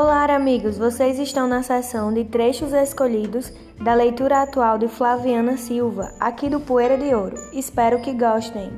Olá, amigos! Vocês estão na sessão de trechos escolhidos da leitura atual de Flaviana Silva, aqui do Poeira de Ouro. Espero que gostem!